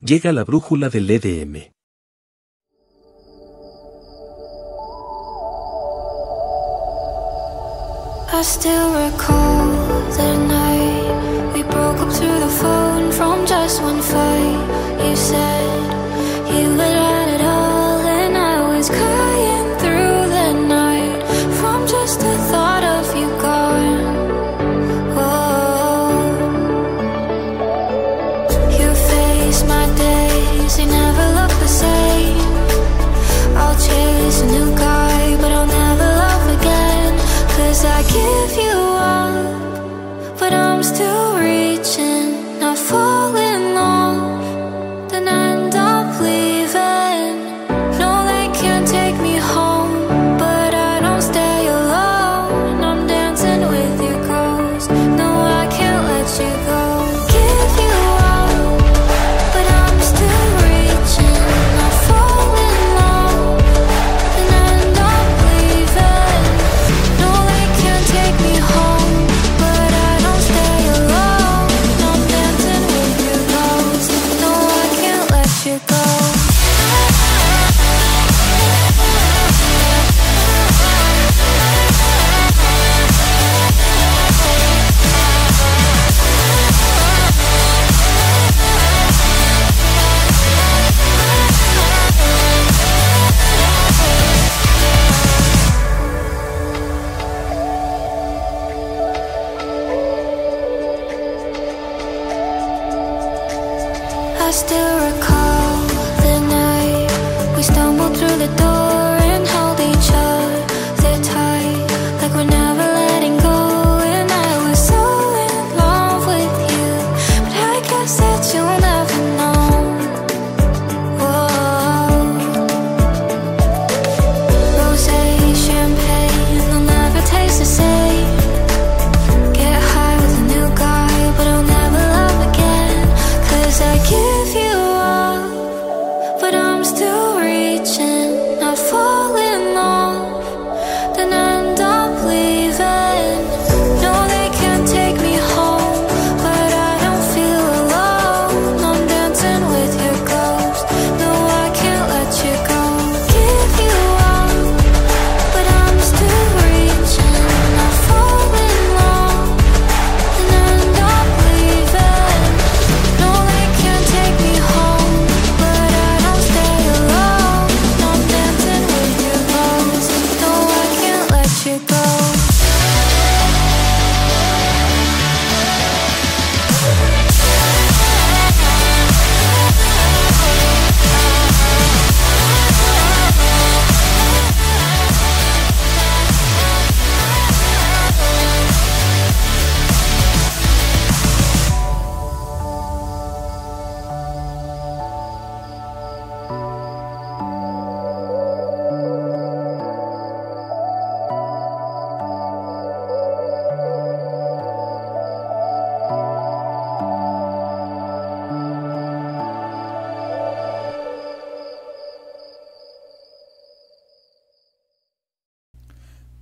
Llega la brújula del EDM. I still recall the night we broke up through the phone from just one fight.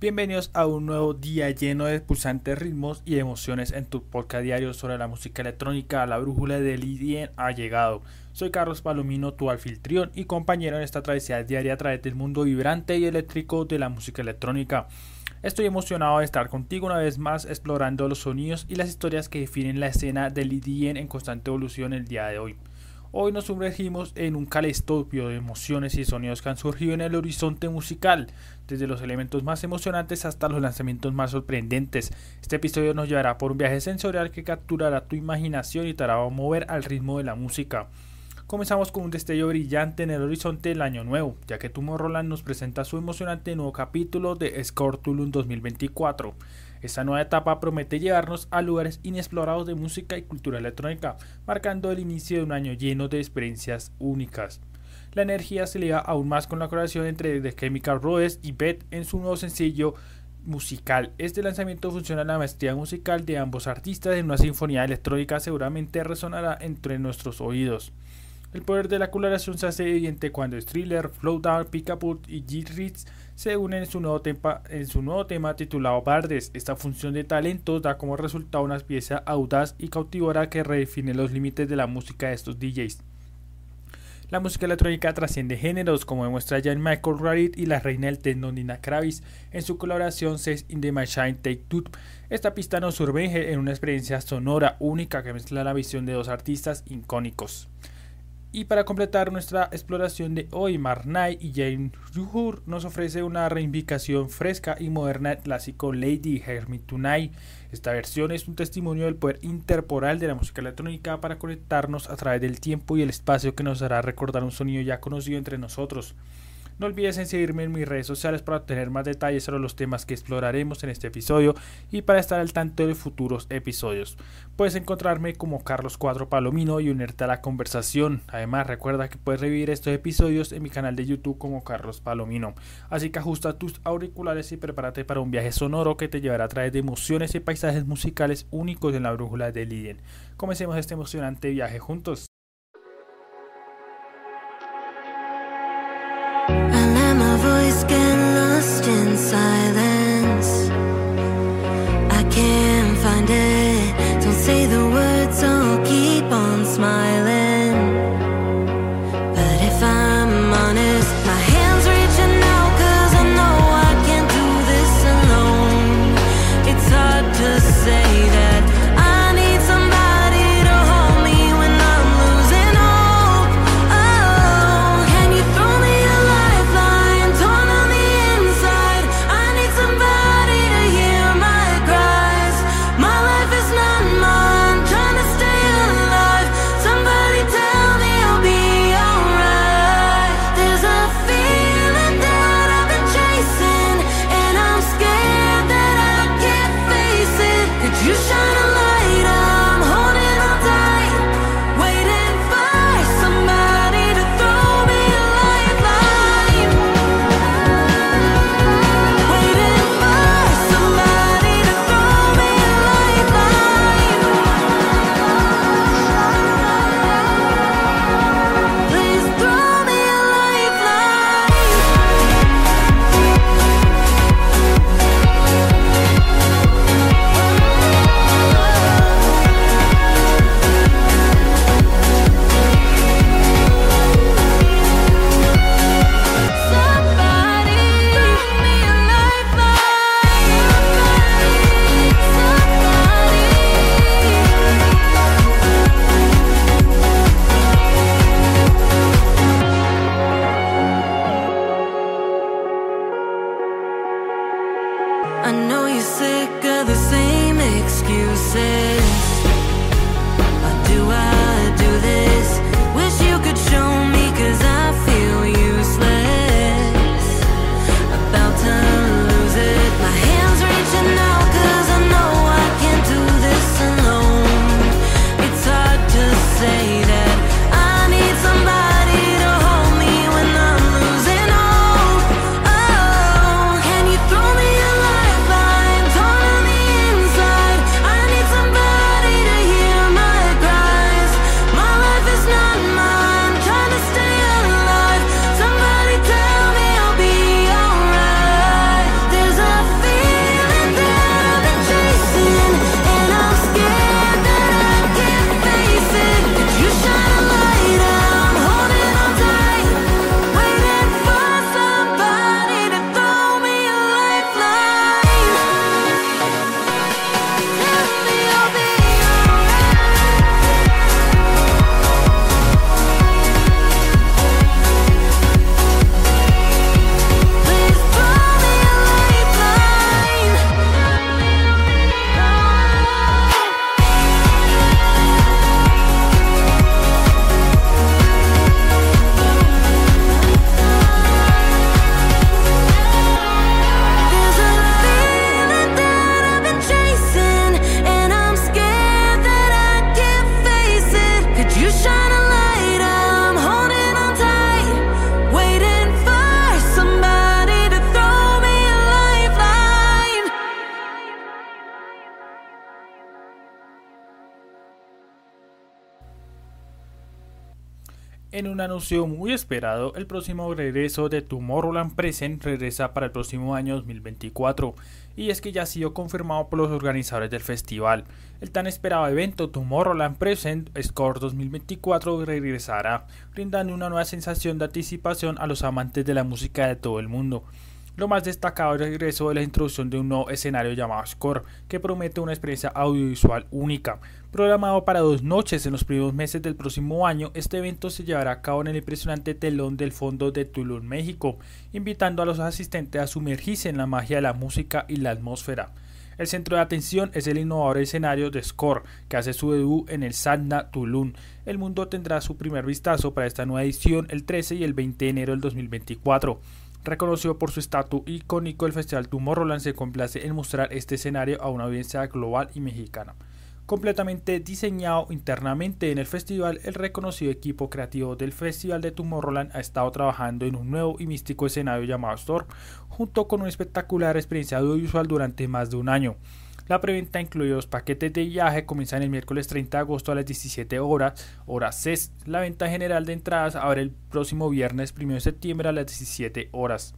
Bienvenidos a un nuevo día lleno de pulsantes ritmos y emociones en tu podcast diario sobre la música electrónica. La brújula del IDN ha llegado. Soy Carlos Palomino, tu anfitrión y compañero en esta travesía diaria a través del mundo vibrante y eléctrico de la música electrónica. Estoy emocionado de estar contigo una vez más explorando los sonidos y las historias que definen la escena del IDN en constante evolución el día de hoy. Hoy nos sumergimos en un caleidoscopio de emociones y sonidos que han surgido en el horizonte musical, desde los elementos más emocionantes hasta los lanzamientos más sorprendentes. Este episodio nos llevará por un viaje sensorial que capturará tu imaginación y te hará mover al ritmo de la música. Comenzamos con un destello brillante en el horizonte del año nuevo, ya que Tomorrowland nos presenta su emocionante nuevo capítulo de Scortulum 2024. Esta nueva etapa promete llevarnos a lugares inexplorados de música y cultura electrónica, marcando el inicio de un año lleno de experiencias únicas. La energía se liga aún más con la colaboración entre The Chemical Brothers y Beth en su nuevo sencillo musical. Este lanzamiento funciona la maestría musical de ambos artistas en una sinfonía electrónica seguramente resonará entre nuestros oídos. El poder de la colaboración se hace evidente cuando Thriller, Flowdown, Pickaput y G-Ritz se unen en su, nuevo tema, en su nuevo tema titulado Bardes. Esta función de talentos da como resultado una pieza audaz y cautivadora que redefine los límites de la música de estos DJs. La música electrónica trasciende géneros, como demuestra Jan Michael Radit y la reina del techno Nina Kravis en su colaboración Says in the Machine Take Two. Esta pista nos sumerge en una experiencia sonora única que mezcla la visión de dos artistas icónicos. Y para completar nuestra exploración de hoy, Marnay y Jane Ruhur nos ofrece una reivindicación fresca y moderna del clásico Lady Tonight. Esta versión es un testimonio del poder interporal de la música electrónica para conectarnos a través del tiempo y el espacio que nos hará recordar un sonido ya conocido entre nosotros. No olvides en seguirme en mis redes sociales para obtener más detalles sobre los temas que exploraremos en este episodio y para estar al tanto de futuros episodios. Puedes encontrarme como Carlos Cuadro Palomino y unirte a la conversación. Además, recuerda que puedes revivir estos episodios en mi canal de YouTube como Carlos Palomino. Así que ajusta tus auriculares y prepárate para un viaje sonoro que te llevará a través de emociones y paisajes musicales únicos en la brújula de Liden. Comencemos este emocionante viaje juntos. En un anuncio muy esperado, el próximo regreso de Tomorrowland Present regresa para el próximo año 2024, y es que ya ha sido confirmado por los organizadores del festival. El tan esperado evento Tomorrowland Present Score 2024 regresará, brindando una nueva sensación de anticipación a los amantes de la música de todo el mundo. Lo más destacado es el regreso de la introducción de un nuevo escenario llamado Score, que promete una experiencia audiovisual única. Programado para dos noches en los primeros meses del próximo año, este evento se llevará a cabo en el impresionante telón del fondo de Tulum, México, invitando a los asistentes a sumergirse en la magia de la música y la atmósfera. El centro de atención es el innovador escenario de Score, que hace su debut en el Sadna Tulum. El mundo tendrá su primer vistazo para esta nueva edición el 13 y el 20 de enero del 2024. Reconocido por su estatus icónico, el Festival Tomorrowland se complace en mostrar este escenario a una audiencia global y mexicana. Completamente diseñado internamente en el festival, el reconocido equipo creativo del Festival de Tomorrowland ha estado trabajando en un nuevo y místico escenario llamado Store, junto con una espectacular experiencia audiovisual durante más de un año. La preventa incluye los paquetes de viaje, comienzan el miércoles 30 de agosto a las 17 horas, hora CES. La venta general de entradas abre el próximo viernes 1 de septiembre a las 17 horas.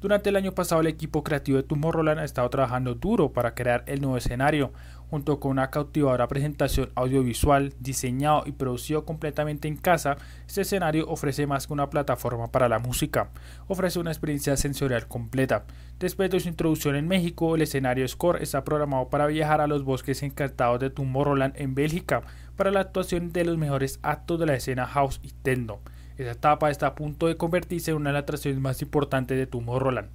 Durante el año pasado el equipo creativo de Tomorrowland ha estado trabajando duro para crear el nuevo escenario, junto con una cautivadora presentación audiovisual diseñado y producido completamente en casa, este escenario ofrece más que una plataforma para la música, ofrece una experiencia sensorial completa. Después de su introducción en México, el escenario Score está programado para viajar a los bosques encantados de Tomorrowland en Bélgica para la actuación de los mejores actos de la escena house y techno. Esa etapa está a punto de convertirse en una de las atracciones más importantes de Tomorrowland.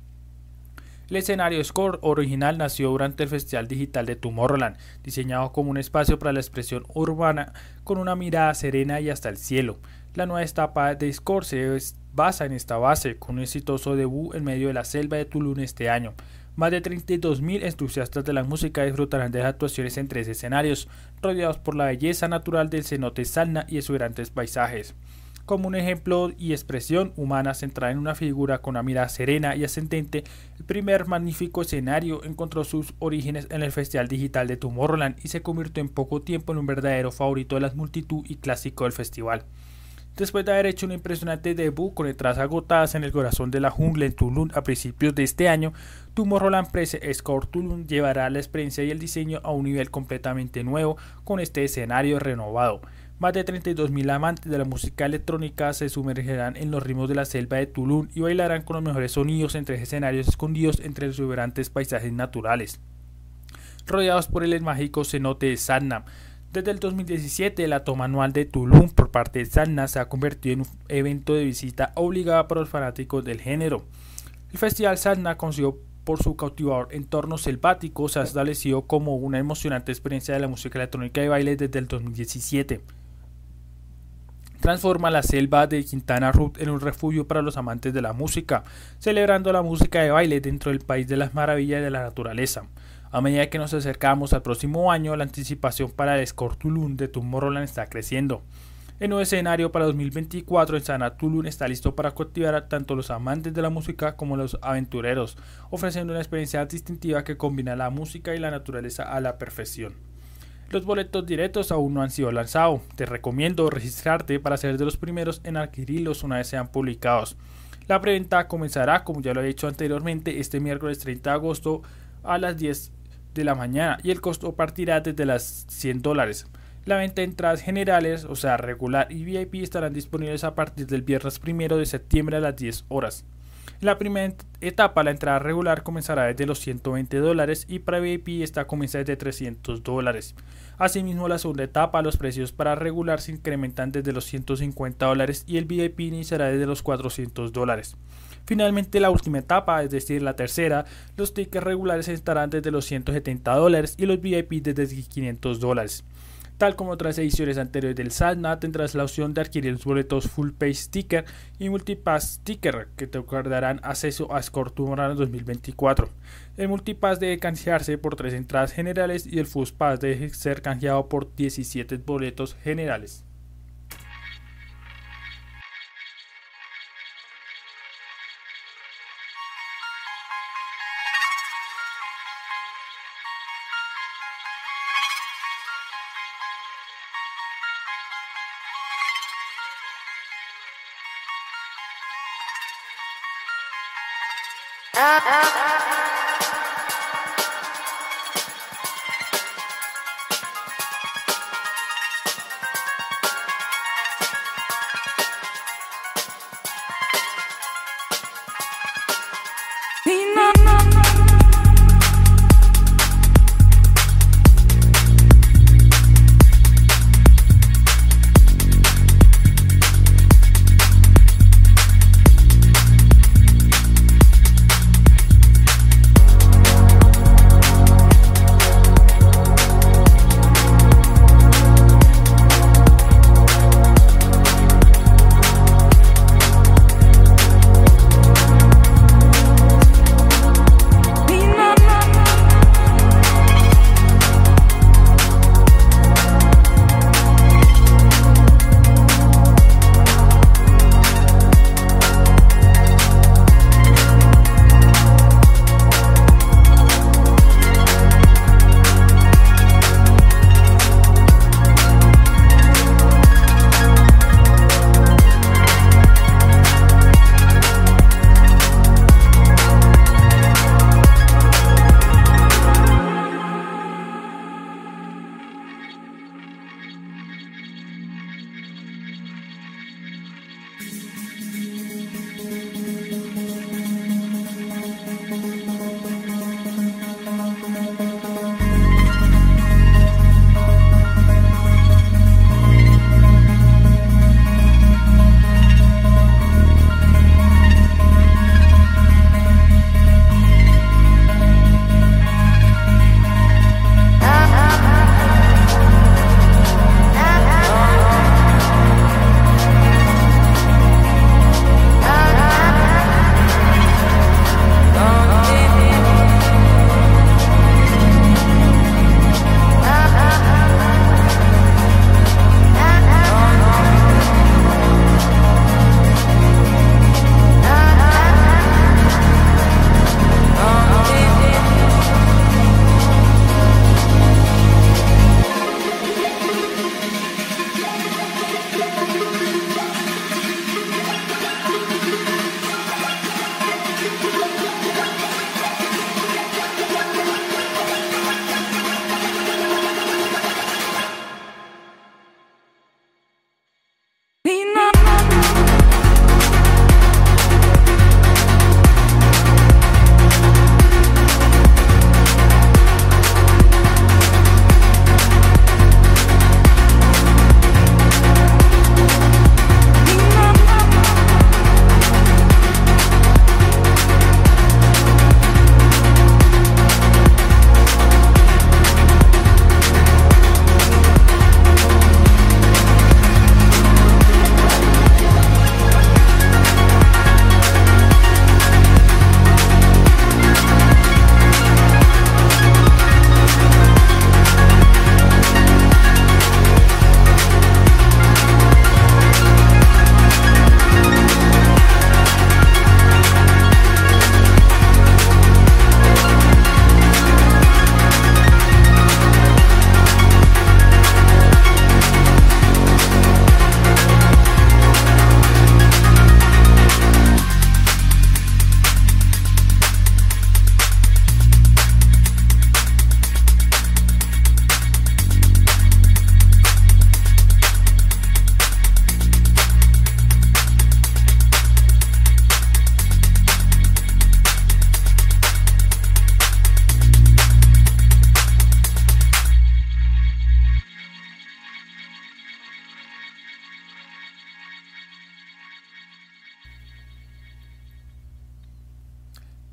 El escenario Score original nació durante el Festival Digital de Tomorrowland, diseñado como un espacio para la expresión urbana con una mirada serena y hasta el cielo. La nueva etapa de Score se basa en esta base, con un exitoso debut en medio de la selva de Tulum este año. Más de 32.000 entusiastas de la música disfrutarán de las actuaciones en tres escenarios, rodeados por la belleza natural del cenote Salna y exuberantes paisajes como un ejemplo y expresión humana centrada en una figura con una mirada serena y ascendente, el primer magnífico escenario encontró sus orígenes en el Festival Digital de Tomorrowland y se convirtió en poco tiempo en un verdadero favorito de las multitud y clásico del festival. Después de haber hecho un impresionante debut con entradas agotadas en el corazón de la jungla en Tulum a principios de este año, Tomorrowland Press Score Tulum llevará la experiencia y el diseño a un nivel completamente nuevo con este escenario renovado. Más de 32.000 amantes de la música electrónica se sumergirán en los ritmos de la selva de Tulum y bailarán con los mejores sonidos entre escenarios escondidos entre exuberantes paisajes naturales. Rodeados por el mágico cenote de Sadna. Desde el 2017, la toma anual de Tulum por parte de Sadna se ha convertido en un evento de visita obligada para los fanáticos del género. El Festival Sadna consiguió por su cautivador entorno selvático se ha establecido como una emocionante experiencia de la música electrónica y baile desde el 2017 transforma la selva de Quintana Roo en un refugio para los amantes de la música, celebrando la música de baile dentro del país de las maravillas de la naturaleza. A medida que nos acercamos al próximo año, la anticipación para el Tulum de Tomorrowland está creciendo. El nuevo escenario para 2024 en Sana Tulum está listo para cautivar a tanto los amantes de la música como los aventureros, ofreciendo una experiencia distintiva que combina la música y la naturaleza a la perfección. Los boletos directos aún no han sido lanzados. Te recomiendo registrarte para ser de los primeros en adquirirlos una vez sean publicados. La preventa comenzará, como ya lo he dicho anteriormente, este miércoles 30 de agosto a las 10 de la mañana y el costo partirá desde las 100 dólares. La venta de entradas generales, o sea regular y VIP, estarán disponibles a partir del viernes 1 de septiembre a las 10 horas. En la primera etapa, la entrada regular comenzará desde los 120 dólares y para VIP esta comienza desde 300 dólares. Asimismo, la segunda etapa, los precios para regular se incrementan desde los 150 dólares y el VIP iniciará desde los 400 dólares. Finalmente, la última etapa, es decir, la tercera, los tickets regulares estarán desde los 170 dólares y los VIP desde 500 dólares. Tal como otras ediciones anteriores del SATNA, tendrás la opción de adquirir los boletos Full Page Sticker y Multipass Sticker que te darán acceso a Score Tomorrowland 2024. El Multipass debe canjearse por 3 entradas generales y el Full Pass debe ser canjeado por 17 boletos generales. Ah, ah, ah.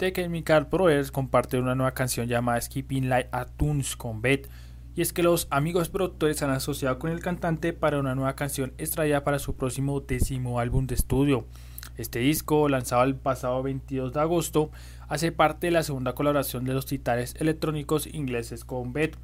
The Brothers comparte una nueva canción llamada Skipping Like a Tunes con Beth. Y es que los amigos productores se han asociado con el cantante para una nueva canción extraída para su próximo décimo álbum de estudio. Este disco, lanzado el pasado 22 de agosto, hace parte de la segunda colaboración de los titanes electrónicos ingleses con Beth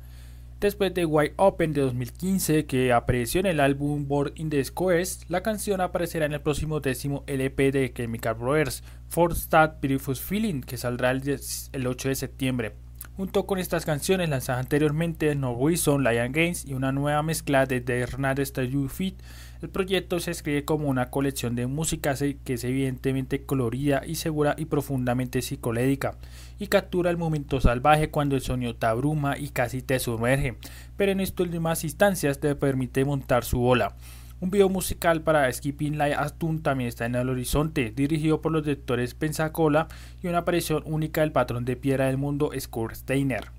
Después de White Open de 2015, que apareció en el álbum Born in the Squares, la canción aparecerá en el próximo décimo LP de Chemical Brothers, For Start Beautiful Feeling, que saldrá el, 8 de septiembre. Junto con estas canciones lanzadas anteriormente No Reason, Lion Games y una nueva mezcla de The Hernandez You Fit, El proyecto se escribe como una colección de música que es evidentemente colorida y segura y profundamente psicolédica, y captura el momento salvaje cuando el sonido te abruma y casi te sumerge, pero en estas últimas instancias te permite montar su ola. Un video musical para Skipping Light Astun también está en el horizonte, dirigido por los directores Pensacola y una aparición única del patrón de piedra del mundo Steiner.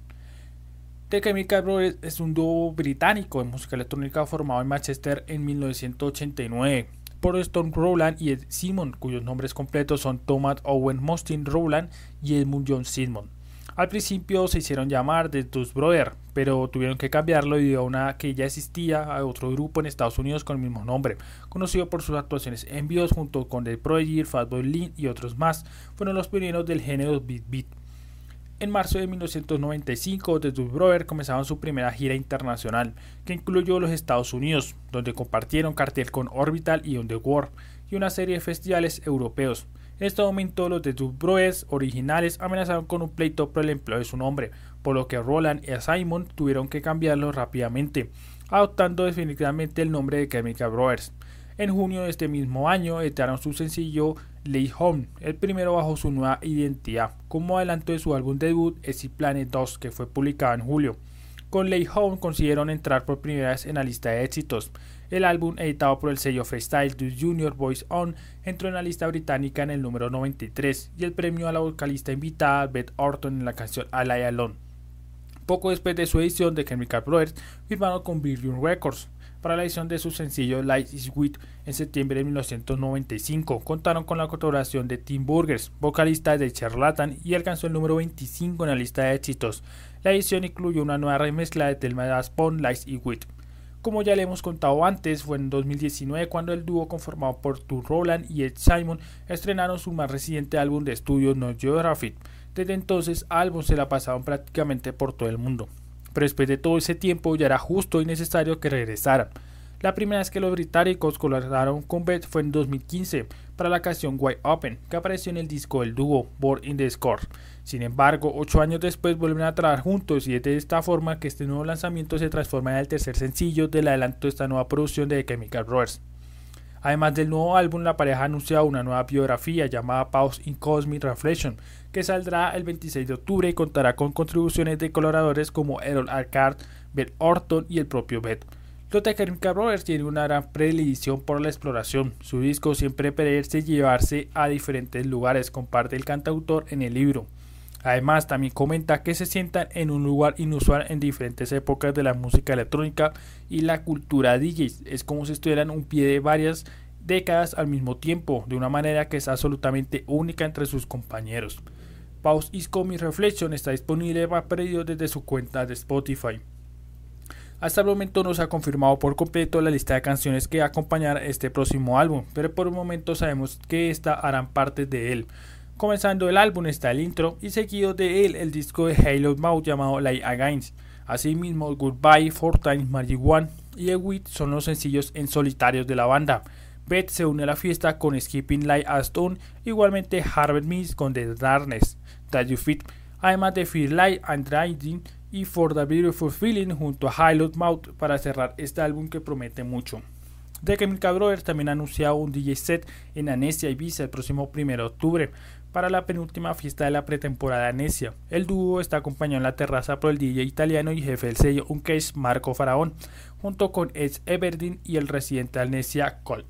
The Chemical Brothers es un dúo británico de música electrónica formado en Manchester en 1989 por Stone Rowland y Ed Simon, cuyos nombres completos son Thomas Owen Mostin Rowland y Edmund John Simon. Al principio se hicieron llamar The Dust Brothers, pero tuvieron que cambiarlo debido a una que ya existía a otro grupo en Estados Unidos con el mismo nombre, conocido por sus actuaciones en vivos junto con The Prodigy, Fatboy Lynn y otros más. Fueron los pioneros del género beat beat. En marzo de 1995, The Dust Brothers comenzaron su primera gira internacional, que incluyó los Estados Unidos, donde compartieron cartel con Orbital y On World, y una serie de festivales europeos. En este momento, los The Dust Brothers originales amenazaron con un pleito por el empleo de su nombre, por lo que Roland y Simon tuvieron que cambiarlo rápidamente, adoptando definitivamente el nombre de Chemical Brothers. En junio de este mismo año editaron su sencillo Lay Home, el primero bajo su nueva identidad, como adelanto de su álbum debut Easy Planet 2, que fue publicado en julio. Con Lay Home consiguieron entrar por primera vez en la lista de éxitos. El álbum, editado por el sello Freestyle The Junior Voice On, entró en la lista británica en el número 93 y el premio a la vocalista invitada Beth Orton en la canción Ally Alone. Poco después de su edición de Chemical Brothers, firmaron con Virgin Records para la edición de su sencillo Light is en septiembre de 1995. Contaron con la colaboración de Tim Burgers, vocalista de Charlatan, y alcanzó el número 25 en la lista de éxitos. La edición incluyó una nueva remezcla de Telma Spawn, Light is Sweet. Como ya le hemos contado antes, fue en 2019 cuando el dúo conformado por Tu Roland y Ed Simon estrenaron su más reciente álbum de estudio No Geography. Desde entonces, álbum se la pasaron prácticamente por todo el mundo pero después de todo ese tiempo ya era justo y necesario que regresaran. La primera vez que los británicos colaboraron con Beth fue en 2015 para la canción White Open, que apareció en el disco del dúo Born in the Score. Sin embargo, ocho años después vuelven a trabajar juntos y es de esta forma que este nuevo lanzamiento se transforma en el tercer sencillo del adelanto de esta nueva producción de Chemical Brothers. Además del nuevo álbum, la pareja ha anunciado una nueva biografía llamada Pause in Cosmic Reflection, que saldrá el 26 de octubre y contará con contribuciones de colaboradores como Errol Arcard, Beth Orton y el propio Beth. Los Chemical Brothers tienen una gran predilección por la exploración. Su disco siempre parece llevarse a diferentes lugares, comparte el cantautor en el libro. Además, también comenta que se sientan en un lugar inusual en diferentes épocas de la música electrónica y la cultura DJ. Es como si estuvieran un pie de varias décadas al mismo tiempo, de una manera que es absolutamente única entre sus compañeros. Pause is Comic Reflection está disponible para pedido desde su cuenta de Spotify. Hasta el momento no se ha confirmado por completo la lista de canciones que acompañará este próximo álbum, pero por un momento sabemos que esta harán parte de él. Comenzando el álbum está el intro y seguido de él el disco de Halo Mouth llamado Light Against. Asimismo, Goodbye, Four Times Magic One y The son los sencillos en solitarios de la banda. Beth se une a la fiesta con Skipping Light Stone, igualmente Harvard Miss con The Darkness, That You Fit, además de Fear Light and Riding y For the Beautiful Feeling junto a Halo Mouth para cerrar este álbum que promete mucho. The Chemical Brothers también ha anunciado un DJ set en Anesia Ibiza el próximo 1 de octubre para la penúltima fiesta de la pretemporada Anesia. El dúo está acompañado en la terraza por el DJ italiano y jefe del sello Uncase Marco Faraón, junto con Ed Everdeen y el residente de Anesia Cole.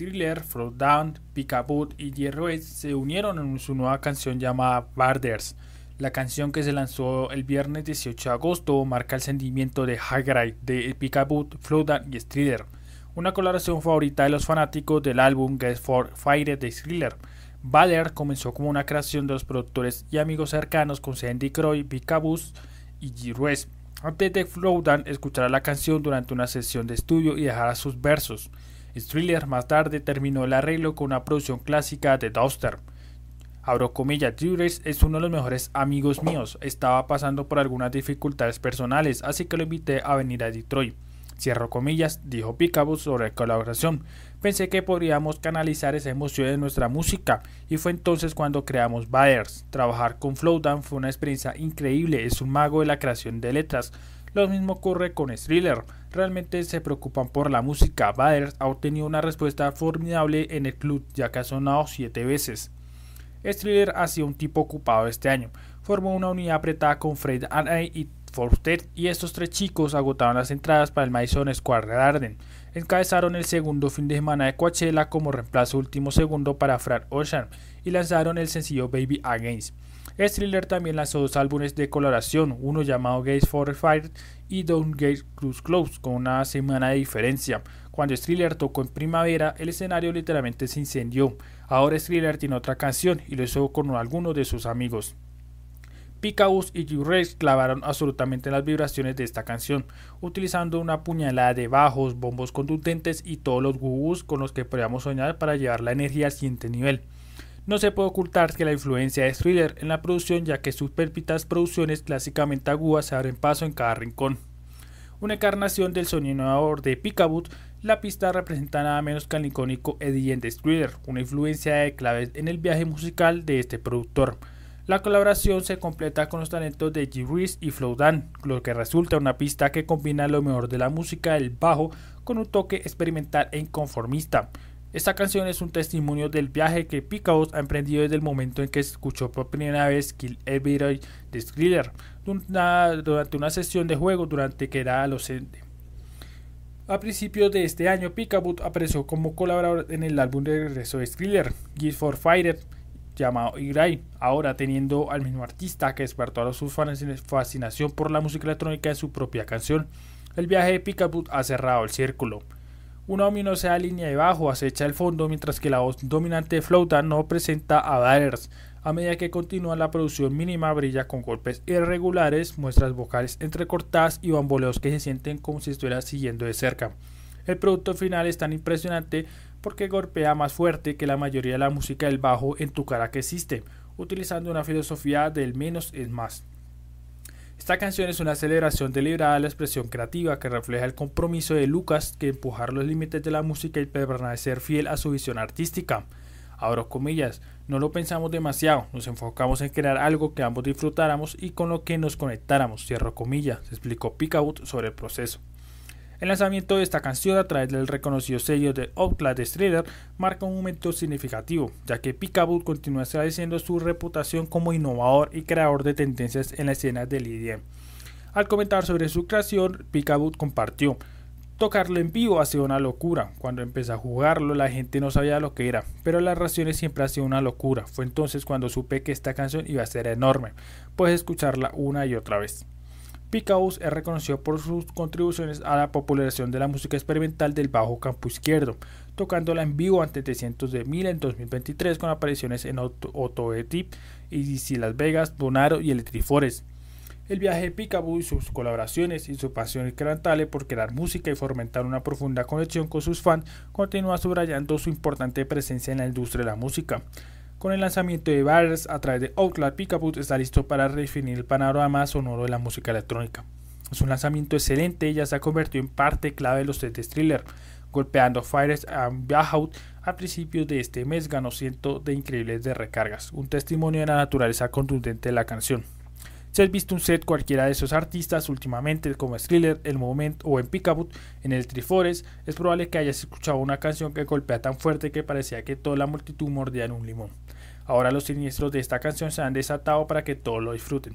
Thriller, Down, Picaboot y Jerry se unieron en su nueva canción llamada Barders. La canción que se lanzó el viernes 18 de agosto marca el sentimiento de High de Picaboot, Flowdown y Thriller, una colaboración favorita de los fanáticos del álbum Get for Fire de Thriller. Bader comenzó como una creación de los productores y amigos cercanos con Sandy Croy, Picaboot y G. Antes de Flowdown escuchará la canción durante una sesión de estudio y dejará sus versos. Thriller más tarde terminó el arreglo con una producción clásica de Duster. Abro comillas, Dures es uno de los mejores amigos míos. Estaba pasando por algunas dificultades personales, así que lo invité a venir a Detroit. Cierro comillas, dijo Picabus sobre colaboración. Pensé que podríamos canalizar esa emoción en nuestra música y fue entonces cuando creamos Byers. Trabajar con Flowdown fue una experiencia increíble, es un mago de la creación de letras. Lo mismo ocurre con Thriller. Realmente se preocupan por la música. Byers ha obtenido una respuesta formidable en el club ya que ha sonado siete veces. Thriller ha sido un tipo ocupado este año. Formó una unidad apretada con Fred Anay y Forster y estos tres chicos agotaron las entradas para el Madison Square Garden. Encabezaron el segundo fin de semana de Coachella como reemplazo último segundo para Fran Ocean y lanzaron el sencillo Baby Against. Thriller también lanzó dos álbumes de coloración, uno llamado Gates for Fire y Don't Get Close Close, con una semana de diferencia. Cuando Thriller tocó en primavera, el escenario literalmente se incendió. Ahora Thriller tiene otra canción y lo hizo con algunos de sus amigos. Picaus y Jurek clavaron absolutamente las vibraciones de esta canción, utilizando una puñalada de bajos, bombos contundentes y todos los gubus con los que podíamos soñar para llevar la energía al siguiente nivel. No se puede ocultar que la influencia de Thriller en la producción, ya que sus perpitas producciones clásicamente agudas se abren paso en cada rincón. Una encarnación del sonido innovador de Picaboo, la pista representa nada menos que al icónico Eddie en Thriller, una influencia de claves en el viaje musical de este productor. La colaboración se completa con los talentos de G. Reese y Dan, lo que resulta una pista que combina lo mejor de la música del bajo con un toque experimental e inconformista. Esta canción es un testimonio del viaje que Picaos ha emprendido desde el momento en que escuchó por primera vez Kill Every de Thriller durante una sesión de juego durante que era adolescente. A principios de este año, Picaboo apareció como colaborador en el álbum de regreso de Thriller, Gift for Fighter, llamado Igray, ahora teniendo al mismo artista que despertó a sus fans fascinación por la música electrónica en su propia canción. El viaje de Picaboo ha cerrado el círculo. Una ominosa línea de bajo acecha el fondo mientras que la voz dominante Flauta no presenta a. A medida que continúa la producción mínima brilla con golpes irregulares, muestras vocales entrecortadas y bamboleos que se sienten como si estuviera siguiendo de cerca. El producto final es tan impresionante porque golpea más fuerte que la mayoría de la música del bajo en tu cara que existe, utilizando una filosofía del menos es más. Esta canción es una celebración deliberada de la expresión creativa que refleja el compromiso de Lucas que empujar los límites de la música y permanecer fiel a su visión artística. Abro comillas, no lo pensamos demasiado, nos enfocamos en crear algo que ambos disfrutáramos y con lo que nos conectáramos, cierro comillas, explicó Picaut sobre el proceso. El lanzamiento de esta canción a través del reconocido sello de Outlast Strider marca un momento significativo, ya que Picaboo continúa estableciendo su reputación como innovador y creador de tendencias en la escena del EDM. Al comentar sobre su creación, Picaboo compartió, Tocarlo en vivo ha sido una locura. Cuando empecé a jugarlo la gente no sabía lo que era, pero las reacciones siempre ha sido una locura. Fue entonces cuando supe que esta canción iba a ser enorme. Puedes escucharla una y otra vez. Picaus es reconocido por sus contribuciones a la popularización de la música experimental del bajo campo izquierdo, tocándola en vivo ante cientos de mil en 2023 con apariciones en Otto Etip y Las Vegas, Bonaro y Electrifores. El viaje de Picaboo y sus colaboraciones y su pasión incrementable por crear música y fomentar una profunda conexión con sus fans continúa subrayando su importante presencia en la industria de la música. Con el lanzamiento de Bars a través de Outlaw, Picaboo está listo para redefinir el panorama sonoro de la música electrónica. Es un lanzamiento excelente y ya se ha convertido en parte clave de los sets de thriller, golpeando Fires and Out a principios de este mes ganó cientos de increíbles de recargas, un testimonio de la naturaleza contundente de la canción. Si has visto un set cualquiera de esos artistas últimamente, como Thriller, El Moment o en Picaboo, en el Trifores, es probable que hayas escuchado una canción que golpea tan fuerte que parecía que toda la multitud mordía en un limón. Ahora los siniestros de esta canción se han desatado para que todos lo disfruten.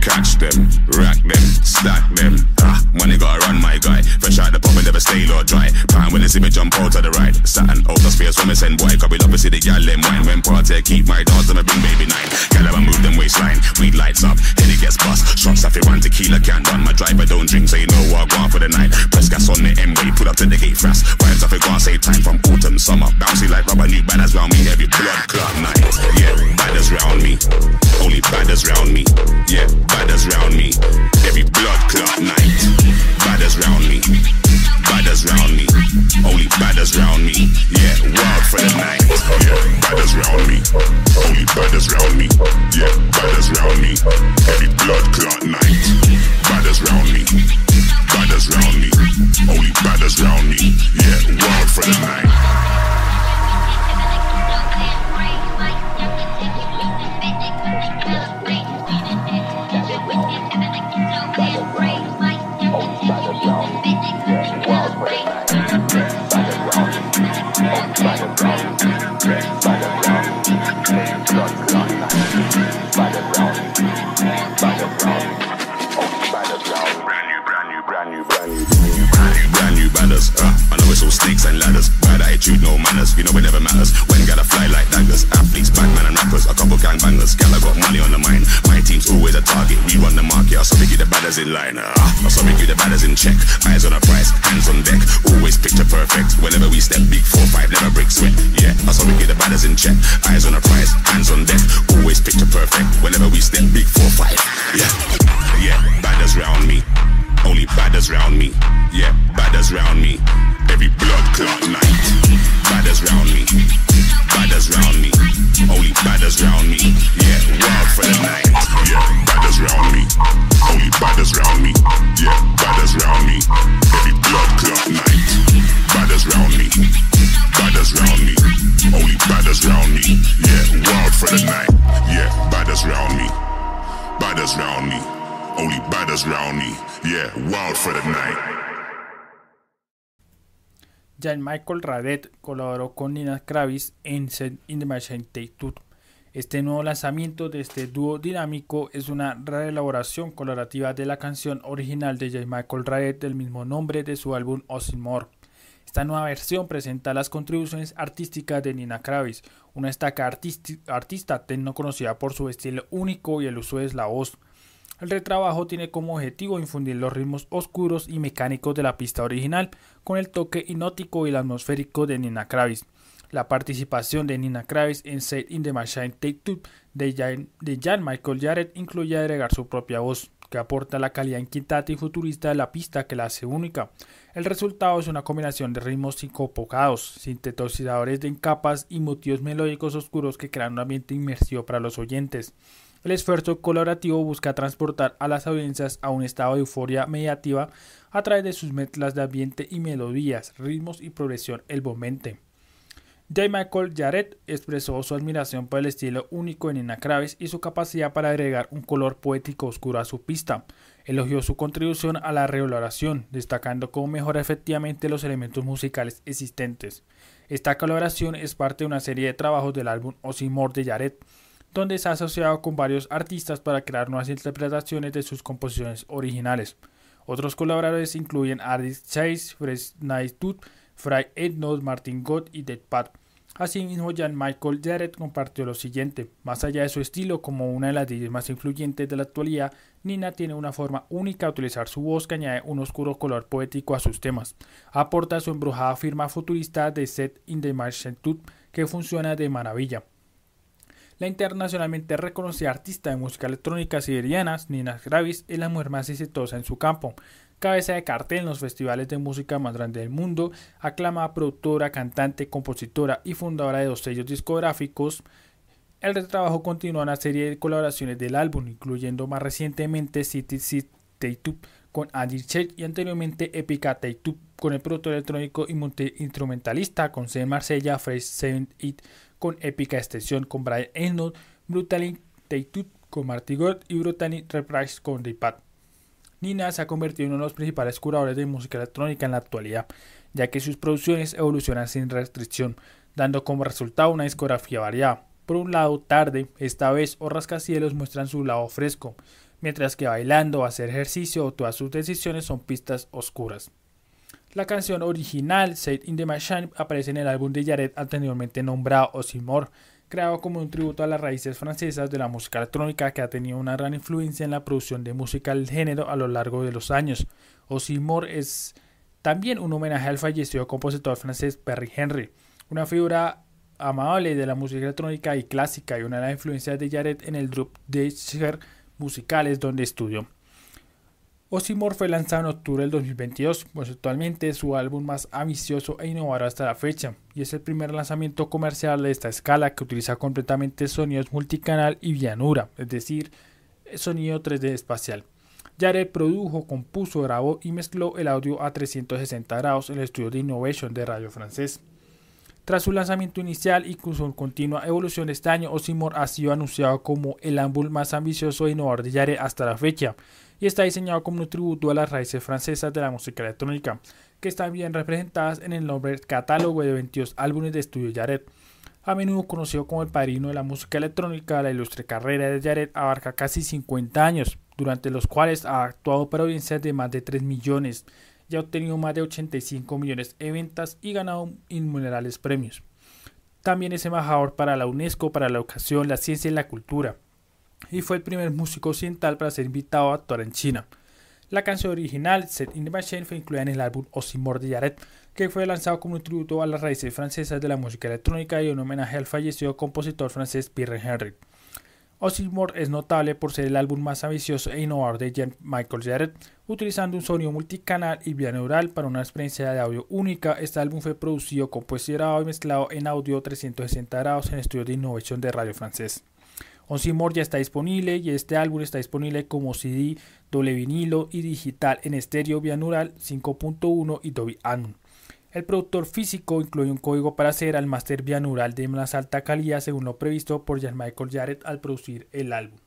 Catch them, rack them, stack them. Ah, money gotta run, my guy. Fresh out the pub and never stay or dry. Pound when they see me jump out to the right. Saturn out the space when me send boy. Cause we love to see the gal them wine. When party, keep my dogs, I bring baby nine. Gal ever move them waistline. Weed lights up, it gets bust. Shots off one tequila can't run. My driver don't drink, so you know what I want for the night. Press gas on the M-way, put up to the gate fast. Vibes off it, gone say time from autumn, summer. Bouncy like rubber, new banners round me. Heavy blood clot night. Yeah, badders round me. Only badders round me. Yeah, badders round me. Every blood clot night. Badders round me. Badders round me. Only badders round me. Yeah, wild for the night. Only badders round me. Yeah, badders round me. Every blood clot night. Badders round me. Badders round me. Only badders round me. Yeah, wild for the night. Jan Michael Radet colaboró con Nina Kravis en Set in the Machine Take. Este nuevo lanzamiento de este dúo dinámico es una reelaboración colorativa de la canción original de Jan Michael Radet del mismo nombre de su álbum More. Esta nueva versión presenta las contribuciones artísticas de Nina Kravis, una estaca artista techno conocida por su estilo único y el uso de la voz. El retrabajo tiene como objetivo infundir los ritmos oscuros y mecánicos de la pista original con el toque hipnótico y atmosférico de Nina Kravis. La participación de Nina Kravis en Set in the Machine Take Two de Jan, de Michael Jarrett incluye agregar su propia voz, que aporta la calidad inquietante y futurista de la pista que la hace única. El resultado es una combinación de ritmos sincopados, sintetizadores en capas y motivos melódicos oscuros que crean un ambiente inmersivo para los oyentes. El esfuerzo colaborativo busca transportar a las audiencias a un estado de euforia mediativa a través de sus mezclas de ambiente y melodías, ritmos y progresión envolvente. J. Michael Jarrett expresó su admiración por el estilo único de Nina Kravis y su capacidad para agregar un color poético oscuro a su pista. Elogió su contribución a la reoloración, destacando cómo mejora efectivamente los elementos musicales existentes. Esta colaboración es parte de una serie de trabajos del álbum Osimor de Jarrett, donde se ha asociado con varios artistas para crear nuevas interpretaciones de sus composiciones originales. Otros colaboradores incluyen Ardis Chase, Fresh Night Tooth, Fry Ednos, Martin Gott y Dead Pat. Asimismo, Jan Michael Jarrett compartió lo siguiente: más allá de su estilo como una de las DJs más influyentes de la actualidad, Nina tiene una forma única de utilizar su voz que añade un oscuro color poético a sus temas. Aporta su embrujada firma futurista de Set in the Machine Tooth que funciona de maravilla. La internacionalmente reconocida artista de música electrónica siberiana, Nina Gravis, es la mujer más exitosa en su campo. Cabeza de cartel en los festivales de música más grandes del mundo, aclamada productora, cantante, compositora y fundadora de dos sellos discográficos. El retrabajo continúa una serie de colaboraciones del álbum, incluyendo más recientemente City City Tattoo con Andy Check y anteriormente Epica Tattoo con el productor electrónico y multi-instrumentalista con C. Marsella, Fresh 7 It con épica extensión con Brian Eno, Brutally Tattooed con Marty God y Brutally Reprise con Daypad. Nina se ha convertido en uno de los principales curadores de música electrónica en la actualidad, ya que sus producciones evolucionan sin restricción, dando como resultado una discografía variada. Por un lado, tarde, esta vez o rascacielos muestran su lado fresco, mientras que bailando, hacer ejercicio o todas sus decisiones son pistas oscuras. La canción original, Said in the Machine, aparece en el álbum de Jared anteriormente nombrado Osimor, creado como un tributo a las raíces francesas de la música electrónica que ha tenido una gran influencia en la producción de música del género a lo largo de los años. Osimor es también un homenaje al fallecido compositor francés Perry Henry, una figura amable de la música electrónica y clásica y una de las influencias de Jared en el grupo de musicales donde estudió. Osimor fue lanzado en octubre del 2022, pues actualmente es su álbum más ambicioso e innovador hasta la fecha, y es el primer lanzamiento comercial de esta escala que utiliza completamente sonidos multicanal y vianura, es decir, sonido 3D espacial. Jared produjo, compuso, grabó y mezcló el audio a 360 grados en el estudio de Innovation de Radio Francés. Tras su lanzamiento inicial y con su continua evolución este año, Osimor ha sido anunciado como el álbum más ambicioso e innovador de Jared hasta la fecha, y está diseñado como un tributo a las raíces francesas de la música electrónica, que están bien representadas en el nombre catálogo de 22 álbumes de estudio Jared. A menudo conocido como el padrino de la música electrónica, la ilustre carrera de Jared abarca casi 50 años, durante los cuales ha actuado para audiencias de más de 3 millones y ha obtenido más de 85 millones de ventas y ganado innumerables premios. También es embajador para la UNESCO, para la educación, la ciencia y la cultura y fue el primer músico occidental para ser invitado a actuar en China. La canción original, Set in the Machine, fue incluida en el álbum Osimor de Jared, que fue lanzado como un tributo a las raíces francesas de la música electrónica y un homenaje al fallecido compositor francés Pierre Henry. Osimor es notable por ser el álbum más ambicioso e innovador de Jean Michael Jared, utilizando un sonido multicanal y binaural para una experiencia de audio única. Este álbum fue producido, compuesto y mezclado en audio 360 grados en el estudio de innovación de Radio Francés. Onsimor ya está disponible y este álbum está disponible como CD, doble vinilo y digital en estéreo bianural 5.1 y Dolby Atmos. El productor físico incluye un código para hacer al máster bianural de más alta calidad según lo previsto por Jan Michael Jarrett al producir el álbum.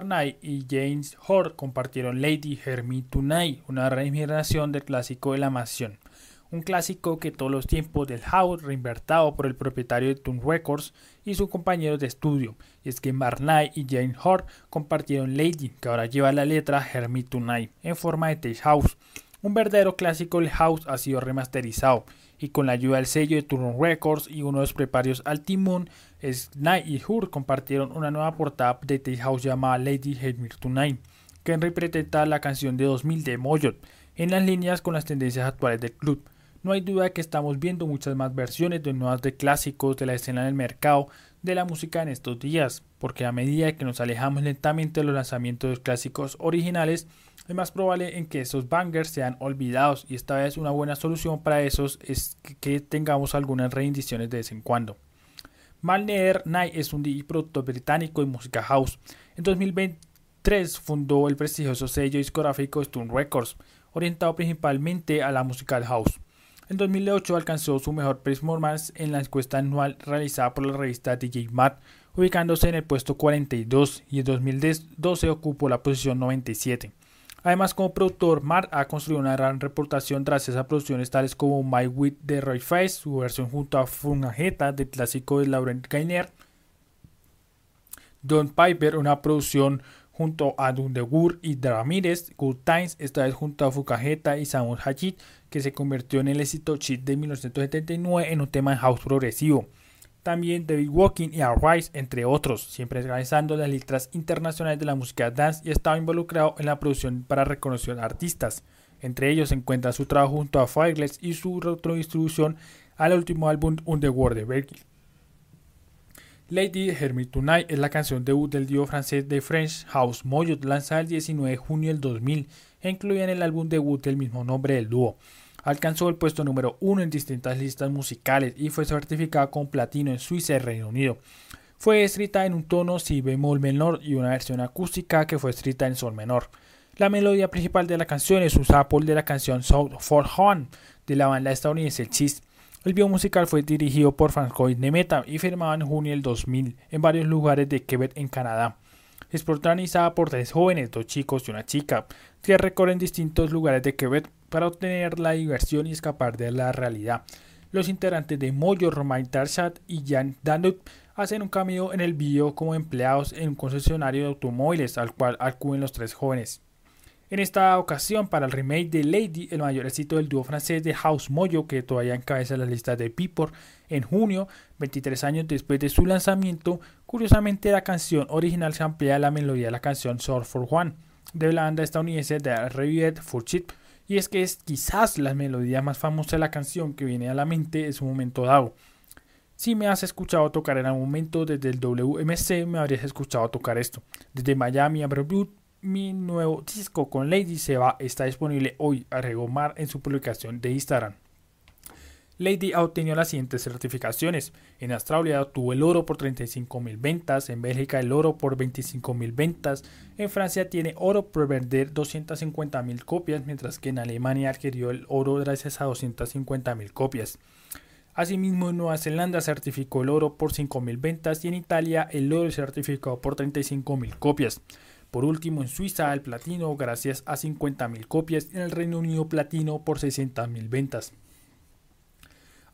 Knight y James Hort compartieron Lady Tonight, una reimaginación del clásico de la mansión. Un clásico que todos los tiempos del house reinvertado por el propietario de Tune Records y sus compañeros de estudio. Y es que Knight y James Hort compartieron Lady, que ahora lleva la letra Tonight, en forma de Tech House. Un verdadero clásico del house ha sido remasterizado y con la ayuda del sello de Turn Records y uno de los preparios al timón, Knight y Hur compartieron una nueva portada de Tate House llamada Lady Hate Me Tonight, que representa la canción de 2000 de Moyot, en las líneas con las tendencias actuales del club. No hay duda de que estamos viendo muchas más versiones de nuevas de clásicos de la escena del mercado de la música en estos días, porque a medida que nos alejamos lentamente de los lanzamientos de los clásicos originales, es más probable en que esos bangers sean olvidados y esta vez una buena solución para esos es que tengamos algunas reediciones de vez en cuando. Malner Knight es un DJ productor británico de música house. En 2023 fundó el prestigioso sello discográfico Stone Records, orientado principalmente a la música house. En 2008 alcanzó su mejor performance en la encuesta anual realizada por la revista DJ Mat, ubicándose en el puesto 42 y en 2012 ocupó la posición 97. Además, como productor, Mark ha construido una gran reputación tras esas producciones tales como My Wit de Roy Face, su versión junto a Funageta del clásico de Laurent Gainer, Don Piper, una producción junto a Dundegur y Ramírez, Good Times, esta vez junto a Fukajeta y Samuel Hajit, que se convirtió en el éxito Cheat de 1979 en un tema de house progresivo también David Walking y Arise, entre otros, siempre organizando las letras internacionales de la música dance y estaba involucrado en la producción para reconocer artistas. Entre ellos se encuentra su trabajo junto a Fireglass y su retrodistribución al último álbum Underworld de Berkeley. Lady Hermit Tonight es la canción debut del dúo francés de French House Moyot lanzada el 19 de junio del 2000 e incluida en el álbum debut del mismo nombre del dúo. Alcanzó el puesto número uno en distintas listas musicales y fue certificada con platino en Suiza y Reino Unido. Fue escrita en un tono si bemol menor y una versión acústica que fue escrita en sol menor. La melodía principal de la canción es un sample de la canción South for Horn de la banda estadounidense Cheese. El video musical fue dirigido por Francois Nemeta y firmado en junio del 2000 en varios lugares de Quebec en Canadá. Es protagonizada por tres jóvenes, dos chicos y una chica, que recorren distintos lugares de Quebec para obtener la diversión y escapar de la realidad. Los integrantes de Moyo, Romain Darchat y Jan Danut hacen un cameo en el video como empleados en un concesionario de automóviles al cual acuden los tres jóvenes. En esta ocasión, para el remake de Lady, el mayor éxito del dúo francés de House Moyo, que todavía encabeza las listas de People en junio, 23 años después de su lanzamiento, curiosamente la canción original se amplía la melodía de la canción Sword for One, de la banda estadounidense de Reviet for y es que es quizás la melodía más famosa de la canción que viene a la mente en su momento dado. Si me has escuchado tocar en algún momento desde el WMC, me habrías escuchado tocar esto. Desde Miami a Blue, mi nuevo disco con Lady Seba está disponible hoy, a Regomar en su publicación de Instagram. Lady ha obtenido las siguientes certificaciones. En Australia obtuvo el oro por 35.000 ventas, en Bélgica el oro por 25.000 ventas, en Francia tiene oro por vender 250.000 copias, mientras que en Alemania adquirió el oro gracias a 250.000 copias. Asimismo, en Nueva Zelanda certificó el oro por 5.000 ventas y en Italia el oro certificado por 35.000 copias. Por último, en Suiza el platino gracias a 50.000 copias y en el Reino Unido platino por 60.000 ventas.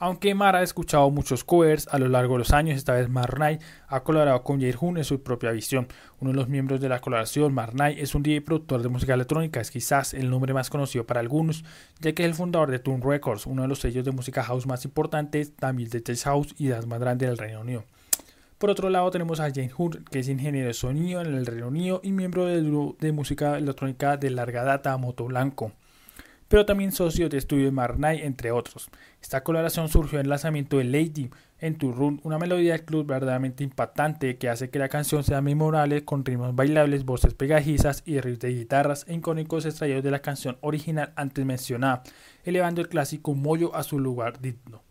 Aunque Mara ha escuchado muchos covers a lo largo de los años, esta vez Marnay ha colaborado con Jair Hun en su propia visión. Uno de los miembros de la colaboración, Marnay, es un DJ productor de música electrónica, es quizás el nombre más conocido para algunos, ya que es el fundador de Tune Records, uno de los sellos de música house más importantes, también de Tech House y las más grandes del Reino Unido. Por otro lado tenemos a Jane Hun, que es ingeniero de sonido en el Reino Unido y miembro del grupo de música electrónica de larga data Moto Blanco pero también socio de estudio de Marnay, entre otros. Esta colaboración surgió en el lanzamiento de Lady en Turun, una melodía del club verdaderamente impactante que hace que la canción sea memorable con ritmos bailables, voces pegajizas y riffs de guitarras icónicos extraídos de la canción original antes mencionada, elevando el clásico mollo a su lugar digno.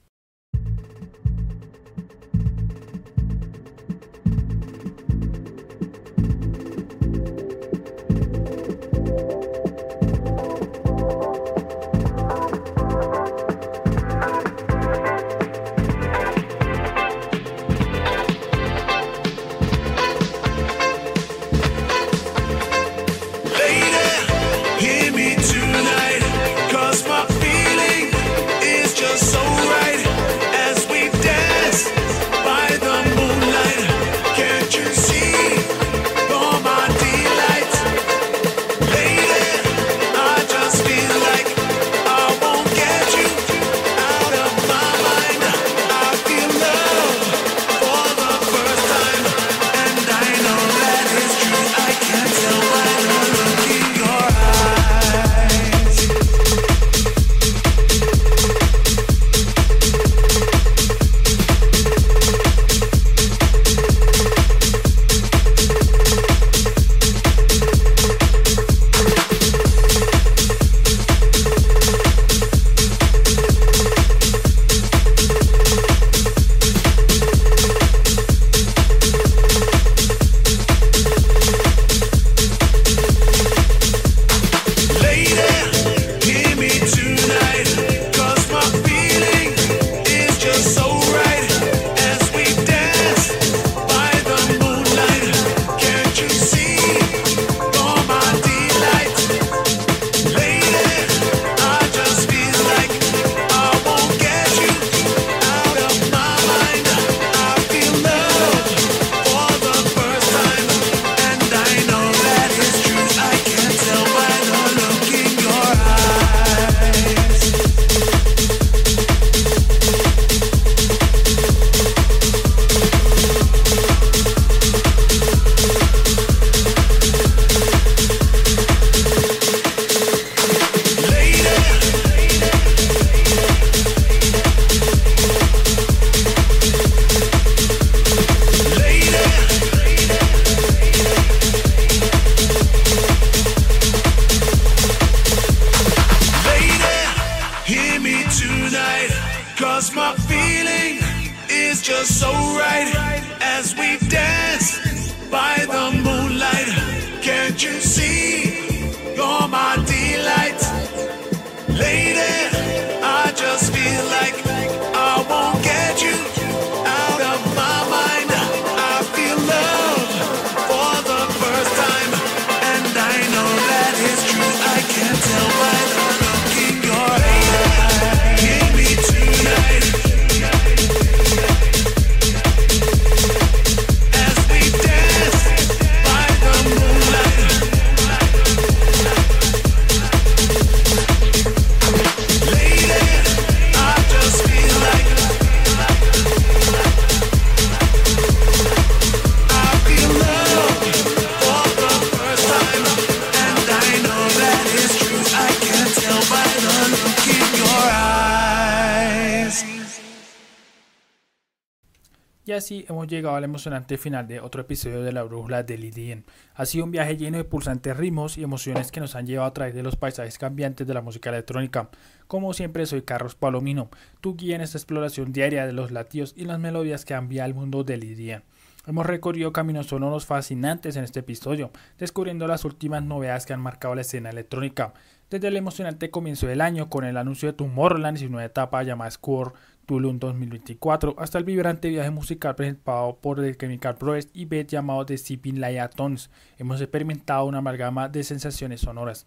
Hemos llegado al emocionante final de otro episodio de la brújula de Lidien. Ha sido un viaje lleno de pulsantes ritmos y emociones que nos han llevado a través de los paisajes cambiantes de la música electrónica. Como siempre soy Carlos Palomino, tu guía en esta exploración diaria de los latidos y las melodías que han el mundo de Lidien. Hemos recorrido caminos sonoros fascinantes en este episodio, descubriendo las últimas novedades que han marcado la escena electrónica. Desde el emocionante comienzo del año con el anuncio de Tomorrowland y su nueva etapa llamada Score Tulum 2024 hasta el vibrante viaje musical presentado por The Chemical Brothers y Beth llamado The Sipping Tones. Hemos experimentado una amalgama de sensaciones sonoras.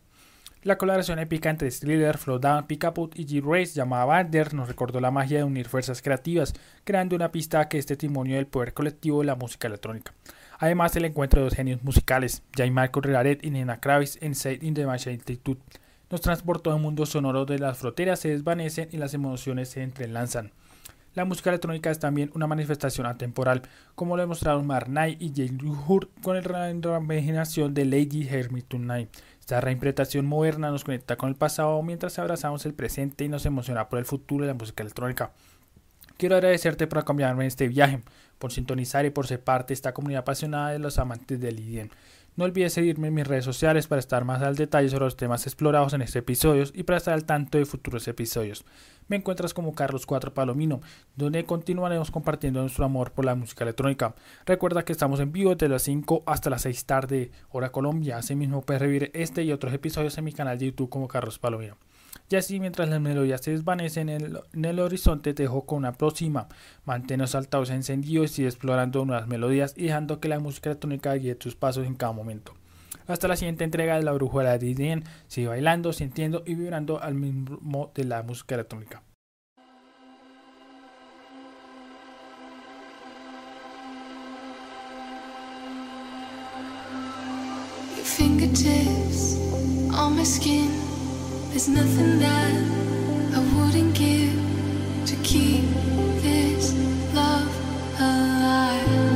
La colaboración épica entre Thriller, Flowdown, Pickaput y G-Race llamada Bander nos recordó la magia de unir fuerzas creativas, creando una pista que es testimonio del poder colectivo de la música electrónica. Además, el encuentro de dos genios musicales, Jay Marco Regaret y Nina Kravis en Side in the Machine Institute, nos transportó a un mundo sonoro de las fronteras se desvanecen y las emociones se entrelazan. La música electrónica es también una manifestación atemporal, como lo demostraron Marnay y Jane Hurt con la reimaginación de Lady Hermit Tonight. Esta reinterpretación moderna nos conecta con el pasado mientras abrazamos el presente y nos emociona por el futuro de la música electrónica. Quiero agradecerte por acompañarme en este viaje, por sintonizar y por ser parte de esta comunidad apasionada de los amantes del IDM. No olvides seguirme en mis redes sociales para estar más al detalle sobre los temas explorados en este episodio y para estar al tanto de futuros episodios. Me encuentras como Carlos 4 Palomino, donde continuaremos compartiendo nuestro amor por la música electrónica. Recuerda que estamos en vivo desde las 5 hasta las 6 tarde, hora Colombia. Asimismo puedes revivir este y otros episodios en mi canal de YouTube como Carlos Palomino. Y así mientras las melodías se desvanecen en el, horizonte te dejo con una próxima. Mantén los encendidos y explorando nuevas melodías y dejando que la música electrónica guíe tus pasos en cada momento. Hasta la siguiente entrega de la brújula de Disney. Sigue bailando, sintiendo y vibrando al mismo de la música electrónica. There's nothing that I wouldn't give to keep this love alive.